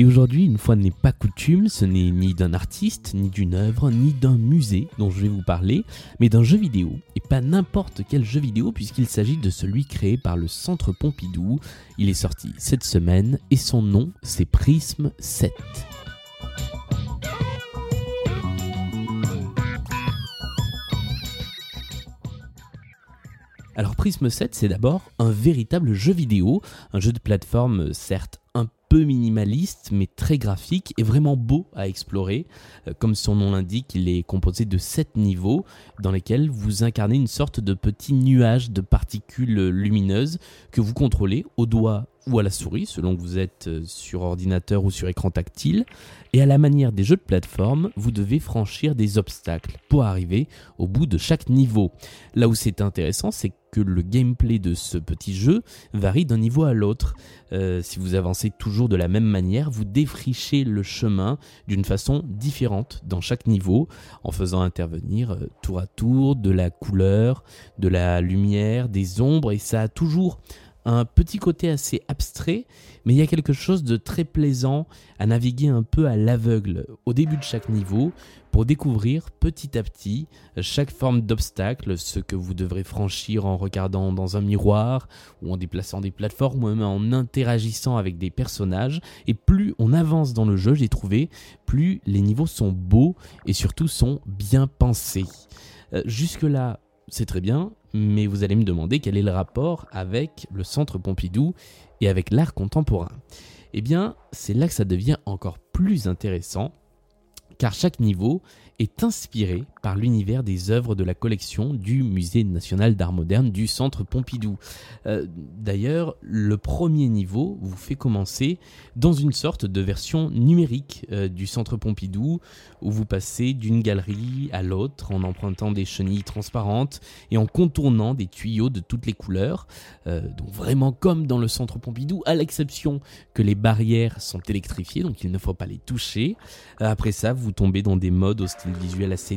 Et aujourd'hui, une fois n'est pas coutume, ce n'est ni d'un artiste, ni d'une œuvre, ni d'un musée dont je vais vous parler, mais d'un jeu vidéo. Et pas n'importe quel jeu vidéo, puisqu'il s'agit de celui créé par le Centre Pompidou. Il est sorti cette semaine, et son nom, c'est Prism 7. Alors Prism 7, c'est d'abord un véritable jeu vidéo, un jeu de plateforme certes un peu minimaliste mais très graphique et vraiment beau à explorer. Euh, comme son nom l'indique, il est composé de 7 niveaux dans lesquels vous incarnez une sorte de petit nuage de particules lumineuses que vous contrôlez au doigt ou à la souris, selon que vous êtes euh, sur ordinateur ou sur écran tactile. Et à la manière des jeux de plateforme, vous devez franchir des obstacles pour arriver au bout de chaque niveau. Là où c'est intéressant, c'est que le gameplay de ce petit jeu varie d'un niveau à l'autre. Euh, si vous avancez toujours de la même manière, vous défrichez le chemin d'une façon différente dans chaque niveau, en faisant intervenir euh, tour à tour de la couleur, de la lumière, des ombres, et ça a toujours un petit côté assez abstrait, mais il y a quelque chose de très plaisant à naviguer un peu à l'aveugle au début de chaque niveau pour découvrir petit à petit chaque forme d'obstacle, ce que vous devrez franchir en regardant dans un miroir ou en déplaçant des plateformes ou même en interagissant avec des personnages. Et plus on avance dans le jeu, j'ai trouvé, plus les niveaux sont beaux et surtout sont bien pensés. Euh, jusque-là, c'est très bien, mais vous allez me demander quel est le rapport avec le Centre Pompidou et avec l'art contemporain. Eh bien, c'est là que ça devient encore plus intéressant, car chaque niveau est inspiré par l'univers des œuvres de la collection du Musée national d'art moderne du Centre Pompidou. Euh, d'ailleurs, le premier niveau vous fait commencer dans une sorte de version numérique euh, du Centre Pompidou, où vous passez d'une galerie à l'autre en empruntant des chenilles transparentes et en contournant des tuyaux de toutes les couleurs. Euh, donc vraiment comme dans le Centre Pompidou, à l'exception que les barrières sont électrifiées, donc il ne faut pas les toucher. Après ça, vous tombez dans des modes hostiles visuels assez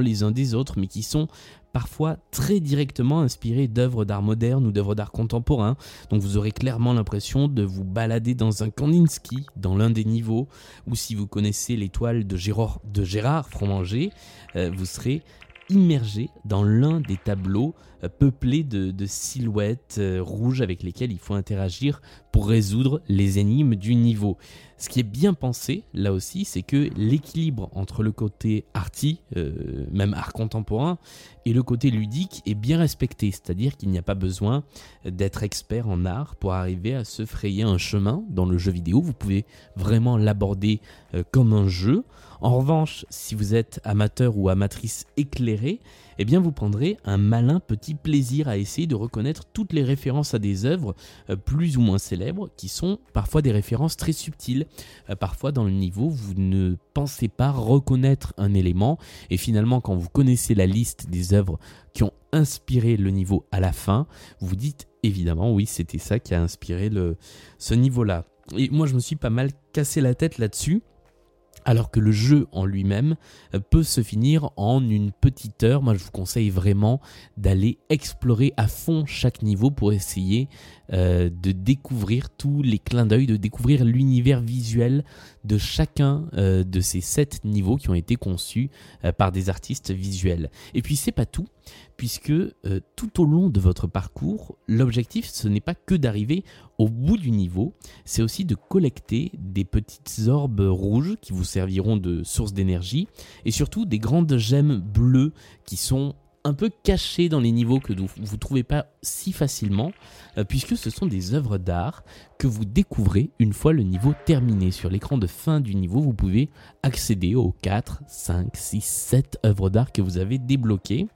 les uns des autres, mais qui sont parfois très directement inspirés d'œuvres d'art moderne ou d'œuvres d'art contemporain. Donc vous aurez clairement l'impression de vous balader dans un Kandinsky dans l'un des niveaux, ou si vous connaissez l'étoile de Gérard, de Gérard Fromanger, euh, vous serez immergé dans l'un des tableaux euh, peuplés de, silhouettes euh, rouges avec lesquelles il faut interagir pour résoudre les énigmes du niveau. Ce qui est bien pensé, là aussi, c'est que l'équilibre entre le côté arty, euh, même art contemporain, et le côté ludique est bien respecté, c'est-à-dire qu'il n'y a pas besoin d'être expert en art pour arriver à se frayer un chemin dans le jeu vidéo, vous pouvez vraiment l'aborder comme un jeu. En revanche, si vous êtes amateur ou amatrice éclairée, eh bien vous prendrez un malin petit plaisir à essayer de reconnaître toutes les références à des œuvres euh, plus ou moins célèbres qui sont parfois des références très subtiles. Euh, parfois dans le niveau, vous ne pensez pas reconnaître un élément et finalement quand vous connaissez la liste des œuvres qui ont inspiré le niveau à la fin, vous dites évidemment oui, c'était ça qui a inspiré le, ce niveau-là. Et moi je me suis pas mal cassé la tête là-dessus alors que le jeu en lui-même euh, peut se finir en une petite heure. Moi, je vous conseille vraiment d'aller explorer à fond chaque niveau pour essayer euh, de découvrir tous les clins d'œil, de découvrir l'univers visuel de chacun euh, de ces sept niveaux qui ont été conçus par des artistes visuels. Et puis, c'est pas tout puisque euh, tout au long de votre parcours, l'objectif, ce n'est pas que d'arriver au bout du niveau, c'est aussi de collecter des petites orbes rouges qui vous serviront de source d'énergie, et surtout des grandes gemmes bleues qui sont un peu cachées dans les niveaux que vous ne trouvez pas si facilement, euh, puisque ce sont des œuvres d'art que vous découvrez une fois le niveau terminé. Sur l'écran de fin du niveau, vous pouvez accéder aux 4, 5, 6, 7 œuvres d'art que vous avez débloquées.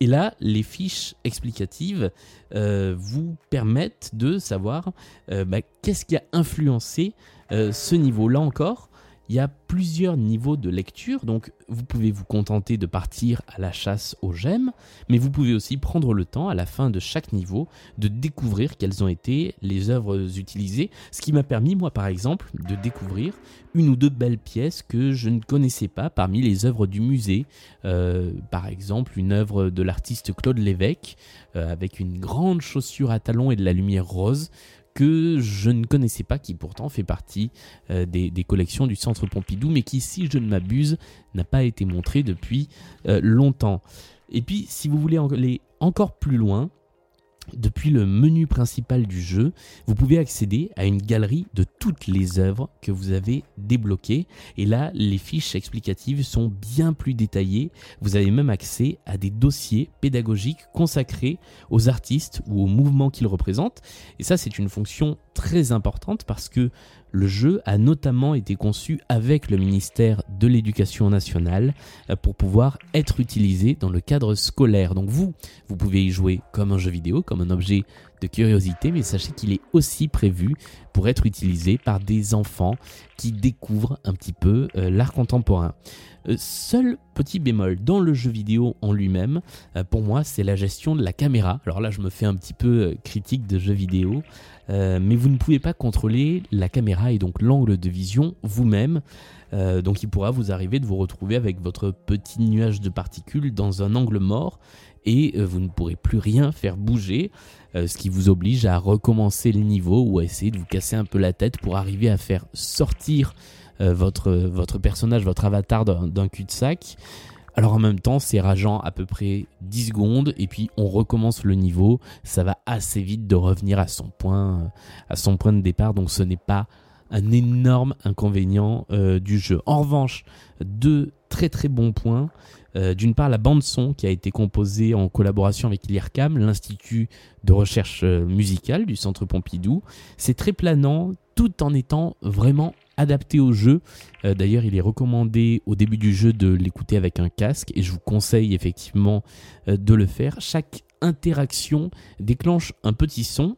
Et là, les fiches explicatives euh, vous permettent de savoir euh, bah, qu'est-ce qui a influencé ce niveau-là encore, il y a plusieurs niveaux de lecture, donc vous pouvez vous contenter de partir à la chasse aux gemmes, mais vous pouvez aussi prendre le temps à la fin de chaque niveau de découvrir quelles ont été les œuvres utilisées, ce qui m'a permis moi par exemple de découvrir une ou deux belles pièces que je ne connaissais pas parmi les œuvres du musée, euh, par exemple une œuvre de l'artiste Claude Lévesque euh, avec une grande chaussure à talons et de la lumière rose que je ne connaissais pas, qui pourtant fait partie euh, des, collections du Centre Pompidou, mais qui, si je ne m'abuse, n'a pas été montré depuis euh, longtemps. Et puis, si vous voulez aller encore plus loin, depuis le menu principal du jeu, vous pouvez accéder à une galerie de toutes les œuvres que vous avez débloquées. Et là, les fiches explicatives sont bien plus détaillées. Vous avez même accès à des dossiers pédagogiques consacrés aux artistes ou aux mouvements qu'ils représentent. Et ça, c'est une fonction très importante parce que le jeu a notamment été conçu avec le ministère de l'Éducation nationale euh, pour pouvoir être utilisé dans le cadre scolaire. Donc vous, vous pouvez y jouer comme un jeu vidéo, comme un objet de curiosité, mais sachez qu'il est aussi prévu pour être utilisé par des enfants qui découvrent un petit peu euh, l'art contemporain. Euh, seul petit bémol dans le jeu vidéo en lui-même, pour moi, c'est la gestion de la caméra. Alors là, je me fais un petit peu critique de jeux vidéo. Euh, mais vous ne pouvez pas contrôler la caméra et donc l'angle de vision vous-même. Euh, donc il pourra vous arriver de vous retrouver avec votre petit nuage de particules dans un angle mort et euh, vous ne pourrez plus rien faire bouger, ce qui vous oblige à recommencer le niveau ou à essayer de vous casser un peu la tête pour arriver à faire sortir votre, votre personnage, votre avatar d'un cul-de-sac. Alors en même temps, c'est rageant à peu près 10 secondes et puis on recommence le niveau. Ça va assez vite de revenir à son point, à son point de départ. Donc ce n'est pas un énorme inconvénient euh, du jeu. En revanche, deux très très bons points. Euh, d'une part, la bande son qui a été composée en collaboration avec l'IRCAM, l'Institut de recherche euh, musicale du Centre Pompidou. C'est très planant tout en étant vraiment adapté au jeu. Euh, d'ailleurs, il est recommandé au début du jeu de l'écouter avec un casque et je vous conseille effectivement de le faire. Chaque interaction déclenche un petit son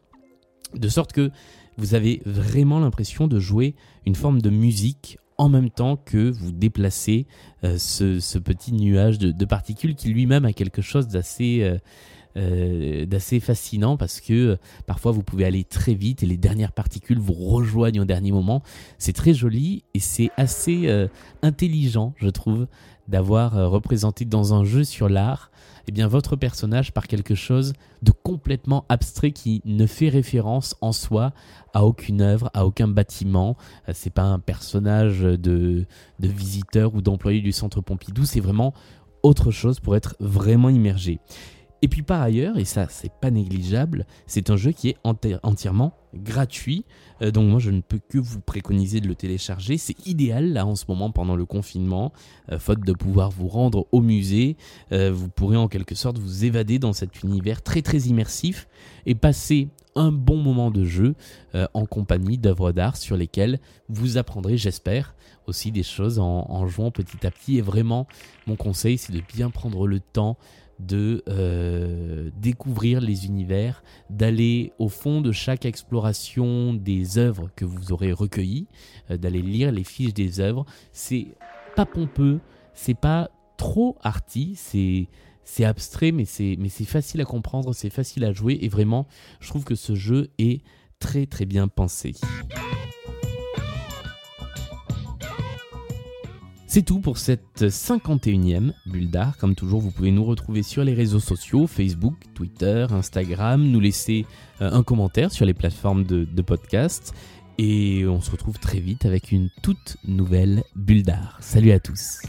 de sorte que vous avez vraiment l'impression de jouer une forme de musique en même temps que vous déplacez euh, ce, petit nuage de, particules qui lui-même a quelque chose d'assez euh, d'assez fascinant parce que euh, parfois vous pouvez aller très vite et les dernières particules vous rejoignent au dernier moment. C'est très joli et c'est assez euh, intelligent, je trouve, d'avoir représenté dans un jeu sur l'art eh bien votre personnage par quelque chose de complètement abstrait qui ne fait référence en soi à aucune œuvre, à aucun bâtiment. C'est pas un personnage de, de visiteur ou d'employé du centre Pompidou, c'est vraiment autre chose pour être vraiment immergé. Et puis par ailleurs, et ça c'est pas négligeable, c'est un jeu qui est entièrement gratuit. Euh, donc moi je ne peux que vous préconiser de le télécharger. C'est idéal là en ce moment pendant le confinement. Euh, faute de pouvoir vous rendre au musée, euh, vous pourrez en quelque sorte vous évader dans cet univers très très immersif et passer un bon moment de jeu en compagnie d'œuvres d'art sur lesquelles vous apprendrez, j'espère, aussi des choses en, en jouant petit à petit. Et vraiment, mon conseil, c'est de bien prendre le temps de euh, découvrir les univers, d'aller au fond de chaque exploration des œuvres que vous aurez recueillies, euh, d'aller lire les fiches des œuvres. C'est pas pompeux, c'est pas trop arty, c'est c'est abstrait mais c'est mais c'est facile à comprendre, c'est facile à jouer et vraiment je trouve que ce jeu est très très bien pensé. C'est tout pour cette 51e bulle d'art. Comme toujours, vous pouvez nous retrouver sur les réseaux sociaux, Facebook, Twitter, Instagram, nous laisser euh, un commentaire sur les plateformes de, de podcast. Et on se retrouve très vite avec une toute nouvelle bulle d'art. Salut à tous.